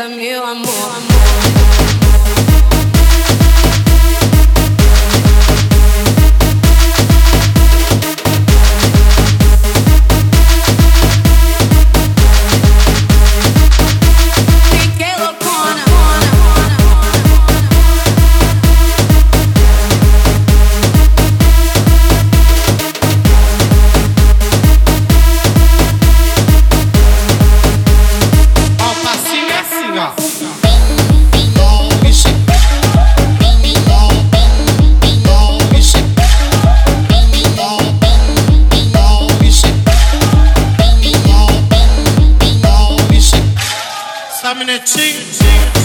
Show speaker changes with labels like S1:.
S1: это мило.
S2: I'm in a cheat.